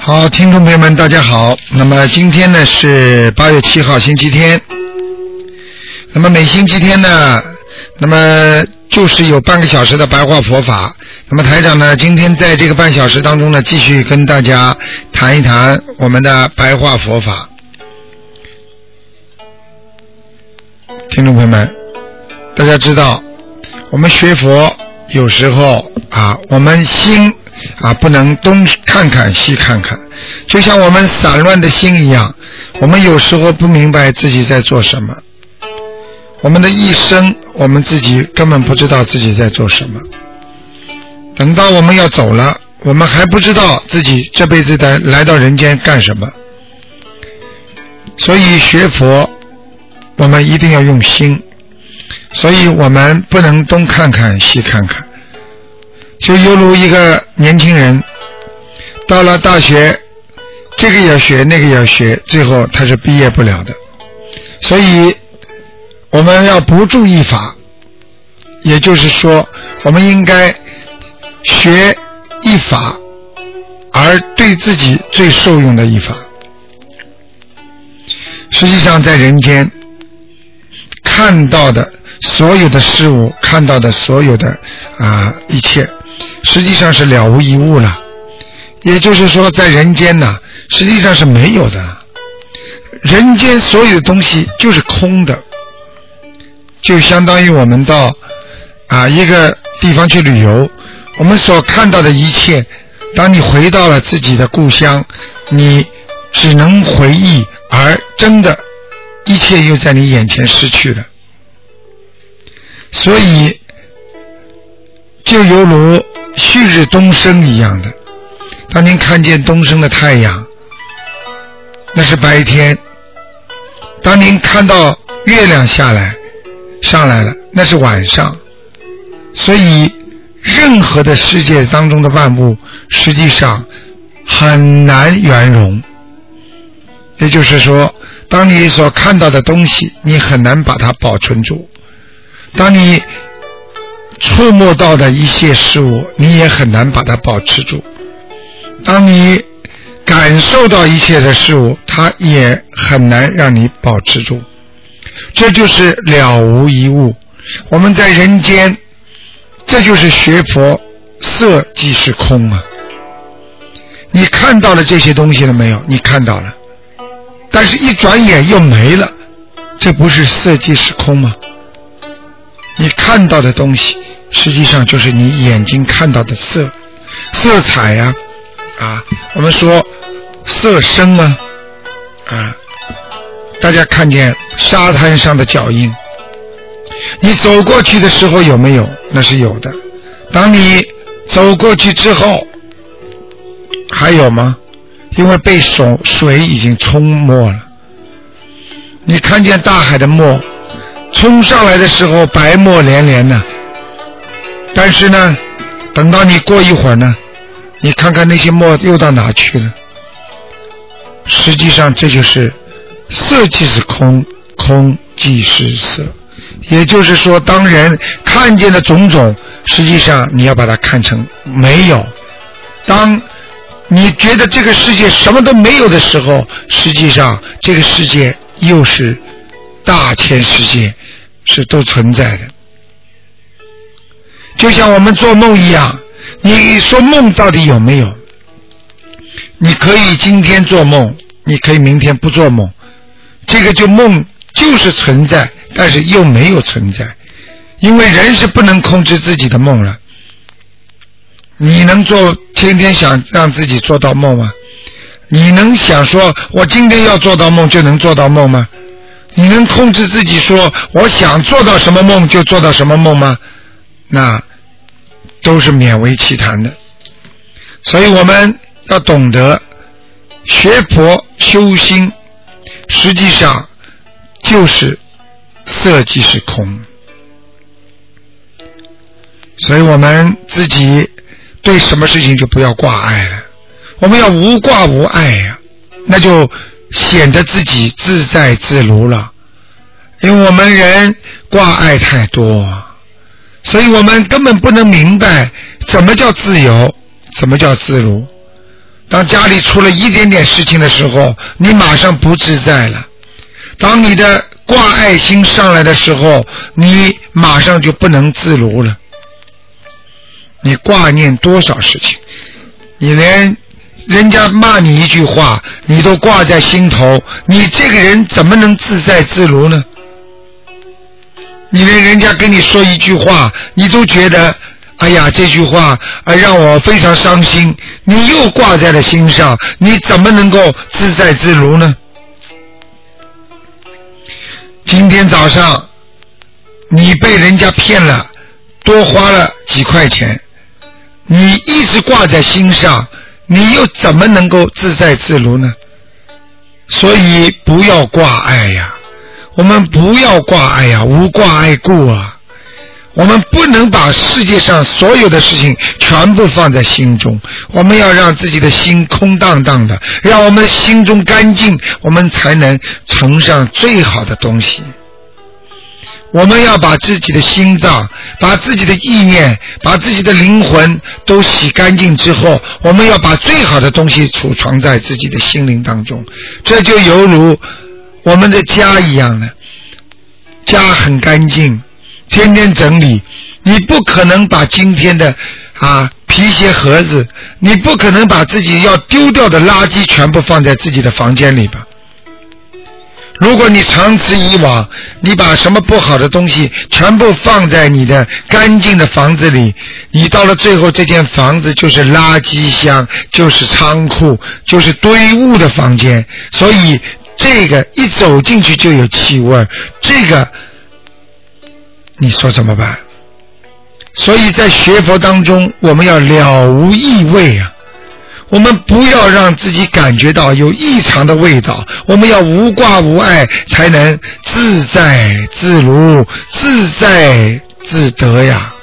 好，听众朋友们，大家好。那么今天呢是八月七号，星期天。那么每星期天呢，那么就是有半个小时的白话佛法。那么台长呢，今天在这个半小时当中呢，继续跟大家谈一谈我们的白话佛法。听众朋友们，大家知道，我们学佛有时候啊，我们心啊不能东看看西看看，就像我们散乱的心一样，我们有时候不明白自己在做什么。我们的一生，我们自己根本不知道自己在做什么。等到我们要走了，我们还不知道自己这辈子的来到人间干什么。所以学佛。我们一定要用心，所以我们不能东看看西看看，就犹如一个年轻人到了大学，这个要学，那个要学，最后他是毕业不了的。所以我们要不注意法，也就是说，我们应该学一法，而对自己最受用的一法。实际上，在人间。看到的所有的事物，看到的所有的啊一切，实际上是了无一物了。也就是说，在人间呢，实际上是没有的。人间所有的东西就是空的，就相当于我们到啊一个地方去旅游，我们所看到的一切，当你回到了自己的故乡，你只能回忆，而真的。一切又在你眼前失去了，所以就犹如旭日东升一样的。当您看见东升的太阳，那是白天；当您看到月亮下来上来了，那是晚上。所以，任何的世界当中的万物，实际上很难圆融。也就是说。当你所看到的东西，你很难把它保存住；当你触摸到的一些事物，你也很难把它保持住；当你感受到一切的事物，它也很难让你保持住。这就是了无一物。我们在人间，这就是学佛，色即是空啊！你看到了这些东西了没有？你看到了。但是，一转眼又没了，这不是色即是空吗？你看到的东西，实际上就是你眼睛看到的色、色彩呀，啊，我们说色声啊，啊，大家看见沙滩上的脚印，你走过去的时候有没有？那是有的。当你走过去之后，还有吗？因为被水水已经冲没了，你看见大海的墨冲上来的时候白沫连连呢，但是呢，等到你过一会儿呢，你看看那些沫又到哪去了？实际上这就是色即是空，空即是色，也就是说，当人看见的种种，实际上你要把它看成没有。当你觉得这个世界什么都没有的时候，实际上这个世界又是大千世界，是都存在的。就像我们做梦一样，你说梦到底有没有？你可以今天做梦，你可以明天不做梦，这个就梦就是存在，但是又没有存在，因为人是不能控制自己的梦了。你能做天天想让自己做到梦吗？你能想说我今天要做到梦就能做到梦吗？你能控制自己说我想做到什么梦就做到什么梦吗？那都是勉为其谈的。所以我们要懂得学佛修心，实际上就是色即是空。所以我们自己对什么事情就不要挂碍了，我们要无挂无碍呀，那就显得自己自在自如了。因为我们人挂碍太多，所以我们根本不能明白怎么叫自由，怎么叫自如。当家里出了一点点事情的时候，你马上不自在了；当你的挂碍心上来的时候，你马上就不能自如了。你挂念多少事情？你连人家骂你一句话，你都挂在心头，你这个人怎么能自在自如呢？你连人家跟你说一句话，你都觉得，哎呀，这句话啊让我非常伤心，你又挂在了心上，你怎么能够自在自如呢？今天早上，你被人家骗了，多花了几块钱。你一直挂在心上，你又怎么能够自在自如呢？所以不要挂碍呀，我们不要挂碍呀，无挂碍故啊。我们不能把世界上所有的事情全部放在心中，我们要让自己的心空荡荡的，让我们心中干净，我们才能呈上最好的东西。我们要把自己的心脏、把自己的意念、把自己的灵魂都洗干净之后，我们要把最好的东西储藏在自己的心灵当中。这就犹如我们的家一样的，家很干净，天天整理。你不可能把今天的啊皮鞋盒子，你不可能把自己要丢掉的垃圾全部放在自己的房间里吧？如果你长此以往，你把什么不好的东西全部放在你的干净的房子里，你到了最后，这间房子就是垃圾箱，就是仓库，就是堆物的房间。所以这个一走进去就有气味，这个你说怎么办？所以在学佛当中，我们要了无异味啊。我们不要让自己感觉到有异常的味道，我们要无挂无碍，才能自在自如、自在自得呀。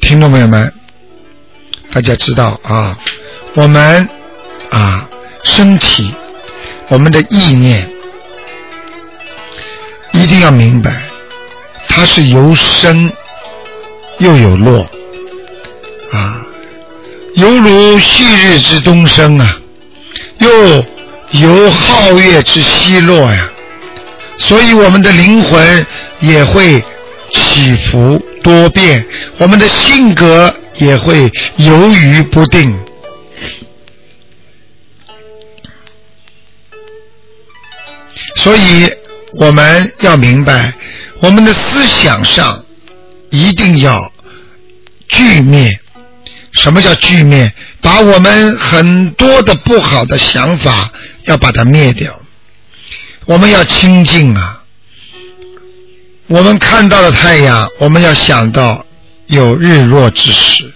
听众朋友们，大家知道啊，我们。啊，身体，我们的意念一定要明白，它是由生又有落，啊，犹如旭日之东升啊，又由皓月之西落呀，所以我们的灵魂也会起伏多变，我们的性格也会犹豫不定。所以我们要明白，我们的思想上一定要具灭。什么叫具灭？把我们很多的不好的想法要把它灭掉。我们要清净啊！我们看到了太阳，我们要想到有日落之时。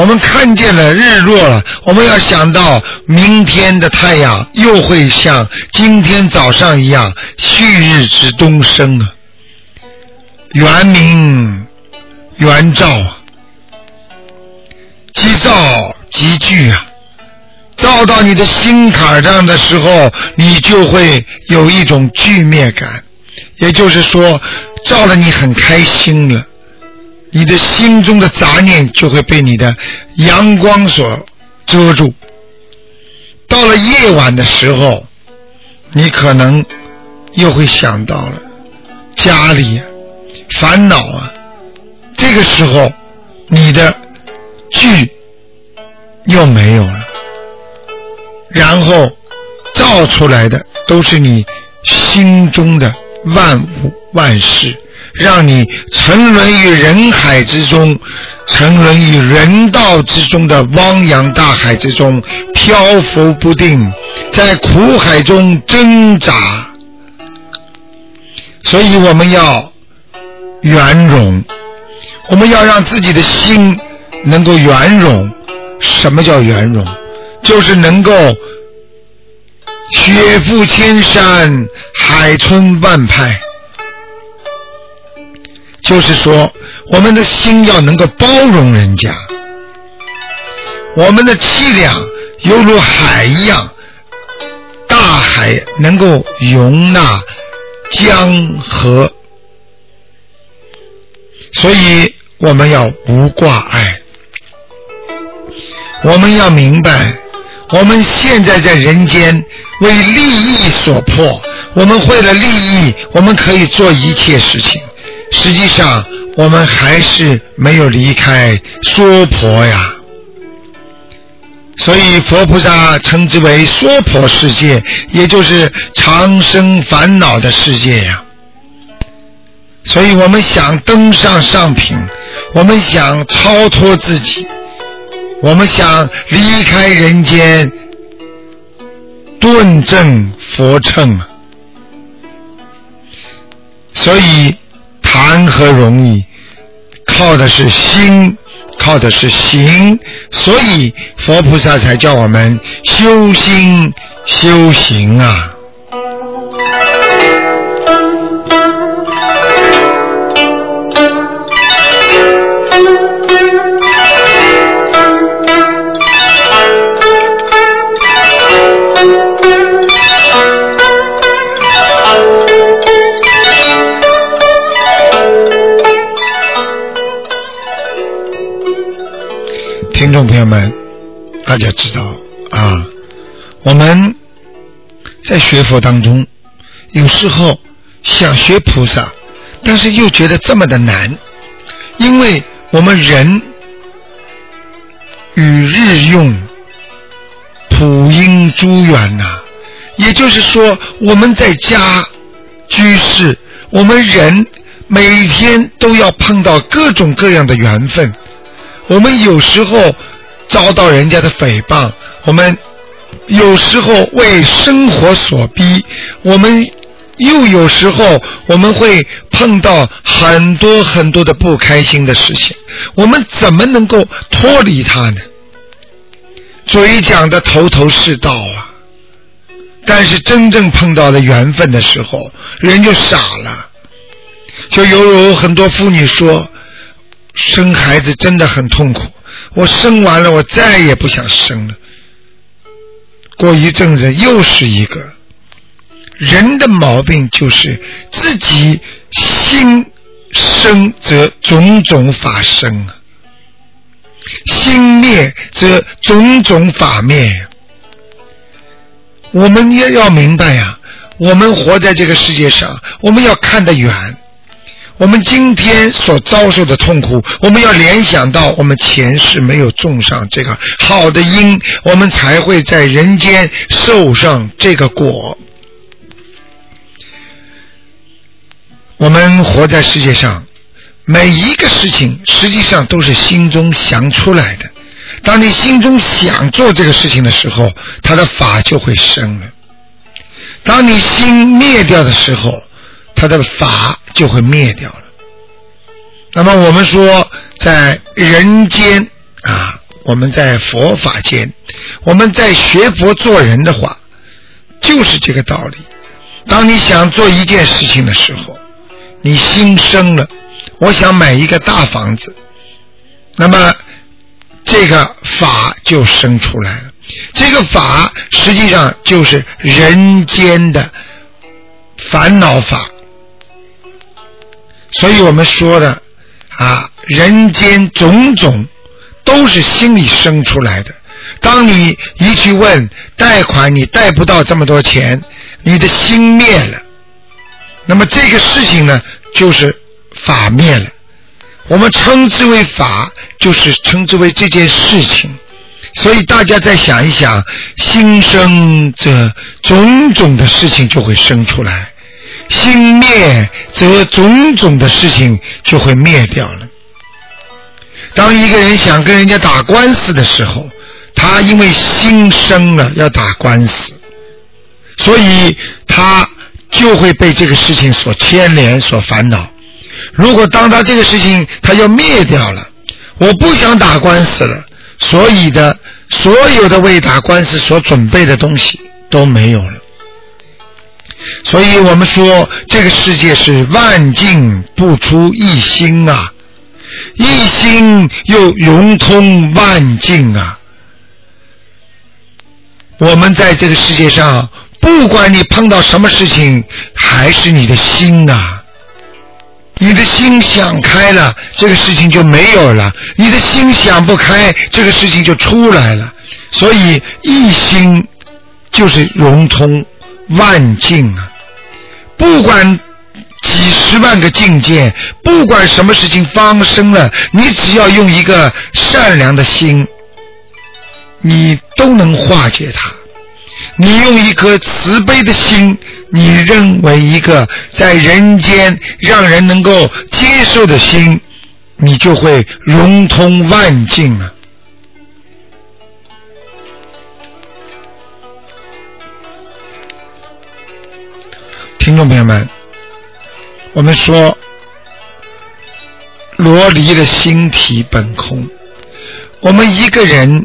我们看见了日落了，我们要想到明天的太阳又会像今天早上一样旭日之东升啊，圆明圆照啊，即照即聚啊，照到你的心坎上的时候，你就会有一种聚灭感，也就是说，照了你很开心了。你的心中的杂念就会被你的阳光所遮住。到了夜晚的时候，你可能又会想到了家里烦恼啊。这个时候，你的聚又没有了，然后照出来的都是你心中的万物万事。让你沉沦于人海之中，沉沦于人道之中的汪洋大海之中，漂浮不定，在苦海中挣扎。所以我们要圆融，我们要让自己的心能够圆融。什么叫圆融？就是能够雪覆千山，海吞万派。就是说，我们的心要能够包容人家，我们的气量犹如海一样，大海能够容纳江河，所以我们要不挂碍。我们要明白，我们现在在人间为利益所迫，我们为了利益，我们可以做一切事情。实际上，我们还是没有离开娑婆呀。所以佛菩萨称之为娑婆世界，也就是长生烦恼的世界呀。所以我们想登上上品，我们想超脱自己，我们想离开人间，顿正佛乘。所以。谈何容易？靠的是心，靠的是行，所以佛菩萨才叫我们修心修行啊。听众朋友们，大家知道啊，我们在学佛当中，有时候想学菩萨，但是又觉得这么的难，因为我们人与日用，普音诸缘呐，也就是说，我们在家居士，我们人每天都要碰到各种各样的缘分。我们有时候遭到人家的诽谤，我们有时候为生活所逼，我们又有时候我们会碰到很多很多的不开心的事情，我们怎么能够脱离它呢？嘴讲的头头是道啊，但是真正碰到了缘分的时候，人就傻了，就犹如很多妇女说。生孩子真的很痛苦，我生完了，我再也不想生了。过一阵子又是一个，人的毛病就是自己心生则种种法生啊，心灭则种种法灭。我们也要明白呀，我们活在这个世界上，我们要看得远。我们今天所遭受的痛苦，我们要联想到我们前世没有种上这个好的因，我们才会在人间受上这个果。我们活在世界上，每一个事情实际上都是心中想出来的。当你心中想做这个事情的时候，他的法就会生了；当你心灭掉的时候，他的法就会灭掉了。那么我们说，在人间啊，我们在佛法间，我们在学佛做人的话，就是这个道理。当你想做一件事情的时候，你心生了，我想买一个大房子，那么这个法就生出来了。这个法实际上就是人间的烦恼法。所以我们说的啊，人间种种都是心里生出来的。当你一去问贷款，你贷不到这么多钱，你的心灭了，那么这个事情呢，就是法灭了。我们称之为法，就是称之为这件事情。所以大家再想一想，心生这种种的事情就会生出来。心灭，则种种的事情就会灭掉了。当一个人想跟人家打官司的时候，他因为心生了要打官司，所以他就会被这个事情所牵连、所烦恼。如果当他这个事情他要灭掉了，我不想打官司了，所以的所有的为打官司所准备的东西都没有了。所以我们说，这个世界是万境不出一心啊，一心又融通万境啊。我们在这个世界上，不管你碰到什么事情，还是你的心啊。你的心想开了，这个事情就没有了；你的心想不开，这个事情就出来了。所以一心就是融通万境啊！不管几十万个境界，不管什么事情发生了，你只要用一个善良的心，你都能化解它。你用一颗慈悲的心，你认为一个在人间让人能够接受的心，你就会融通万境啊！听众朋友们，我们说，罗离的心体本空，我们一个人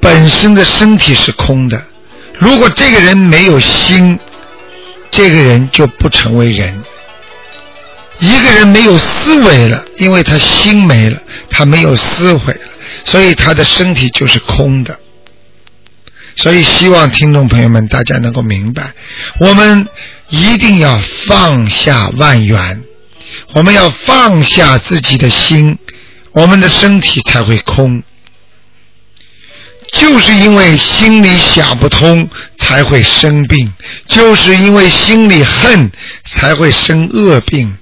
本身的身体是空的。如果这个人没有心，这个人就不成为人。一个人没有思维了，因为他心没了，他没有思维了，所以他的身体就是空的。所以希望听众朋友们大家能够明白，我们一定要放下万缘，我们要放下自己的心，我们的身体才会空。就是因为心里想不通，才会生病；就是因为心里恨，才会生恶病；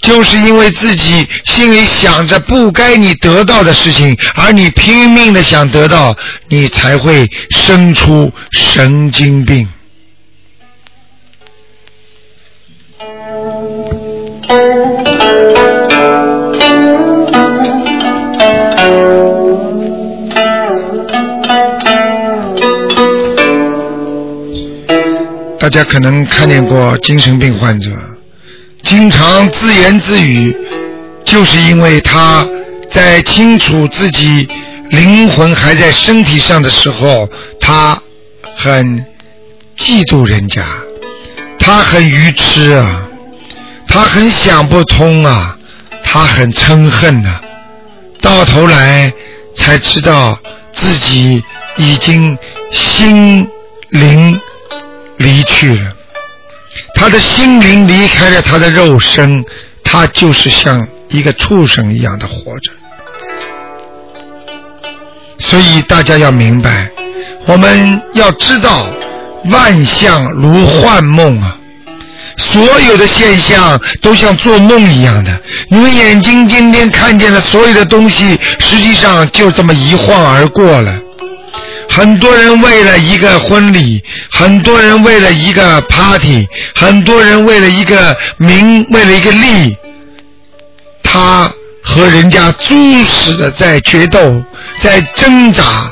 就是因为自己心里想着不该你得到的事情，而你拼命的想得到，你才会生出神经病。大家可能看见过精神病患者，经常自言自语，就是因为他在清楚自己灵魂还在身体上的时候，他很嫉妒人家，他很愚痴啊，他很想不通啊，他很嗔恨呐，到头来才知道自己已经心灵。离去了，他的心灵离开了他的肉身，他就是像一个畜生一样的活着。所以大家要明白，我们要知道，万象如幻梦啊，所有的现象都像做梦一样的。你们眼睛今天看见了所有的东西，实际上就这么一晃而过了。很多人为了一个婚礼，很多人为了一个 party，很多人为了一个名，为了一个利，他和人家猪似的在决斗，在挣扎，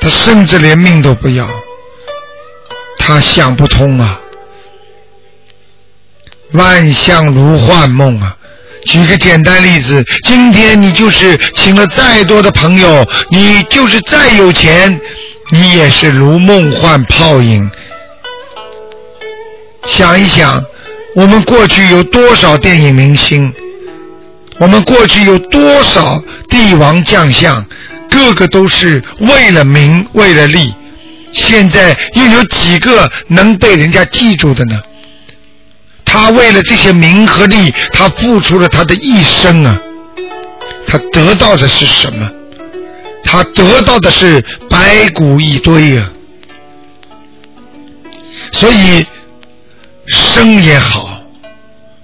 他甚至连命都不要，他想不通啊，万象如幻梦啊。举个简单例子，今天你就是请了再多的朋友，你就是再有钱，你也是如梦幻泡影。想一想，我们过去有多少电影明星？我们过去有多少帝王将相？个个都是为了名，为了利。现在又有几个能被人家记住的呢？他为了这些名和利，他付出了他的一生啊！他得到的是什么？他得到的是白骨一堆啊！所以生也好，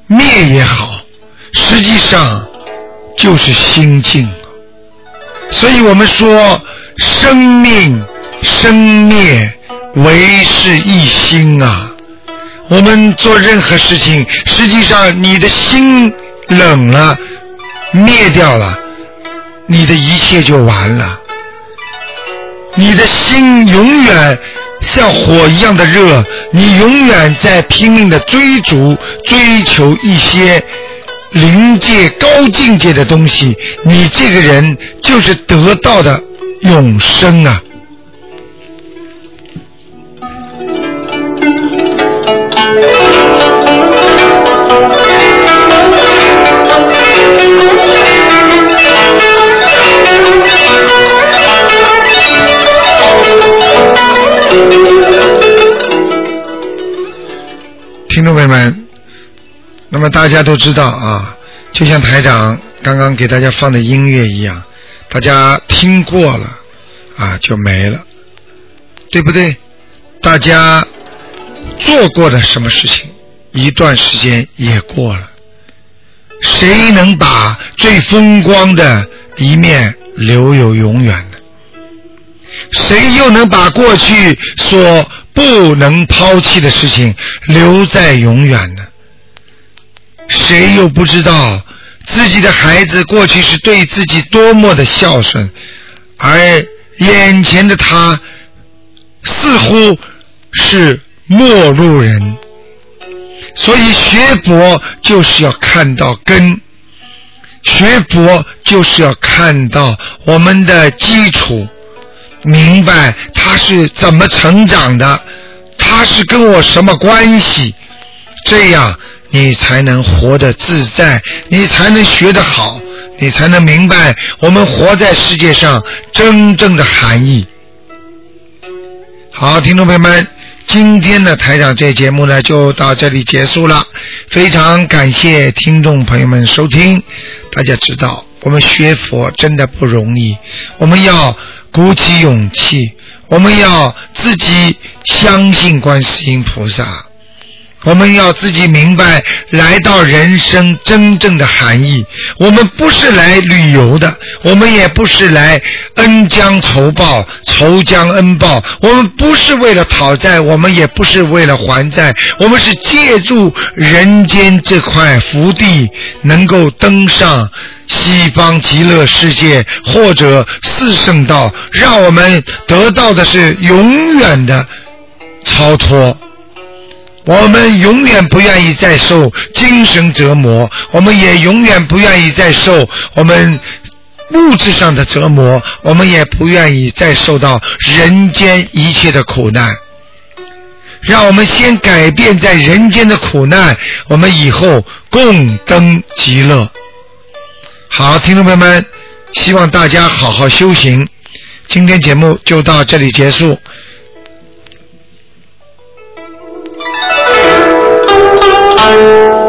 灭也好，实际上就是心境。所以我们说，生命生灭唯是一心啊！我们做任何事情，实际上你的心冷了，灭掉了，你的一切就完了。你的心永远像火一样的热，你永远在拼命的追逐、追求一些临界、高境界的东西，你这个人就是得到的永生啊！大家都知道啊，就像台长刚刚给大家放的音乐一样，大家听过了啊就没了，对不对？大家做过的什么事情，一段时间也过了，谁能把最风光的一面留有永远呢？谁又能把过去所不能抛弃的事情留在永远呢？谁又不知道自己的孩子过去是对自己多么的孝顺，而眼前的他似乎是陌路人？所以学佛就是要看到根，学佛就是要看到我们的基础。明白他是怎么成长的，他是跟我什么关系？这样你才能活得自在，你才能学得好，你才能明白我们活在世界上真正的含义。好，听众朋友们，今天的台长这节目呢就到这里结束了，非常感谢听众朋友们收听。大家知道，我们学佛真的不容易，我们要。鼓起勇气，我们要自己相信观世音菩萨，我们要自己明白来到人生真正的含义。我们不是来旅游的，我们也不是来恩将仇报、仇将恩报。我们不是为了讨债，我们也不是为了还债，我们是借助人间这块福地，能够登上。西方极乐世界或者四圣道，让我们得到的是永远的超脱。我们永远不愿意再受精神折磨，我们也永远不愿意再受我们物质上的折磨，我们也不愿意再受到人间一切的苦难。让我们先改变在人间的苦难，我们以后共登极乐。好，听众朋友们，希望大家好好修行。今天节目就到这里结束。Música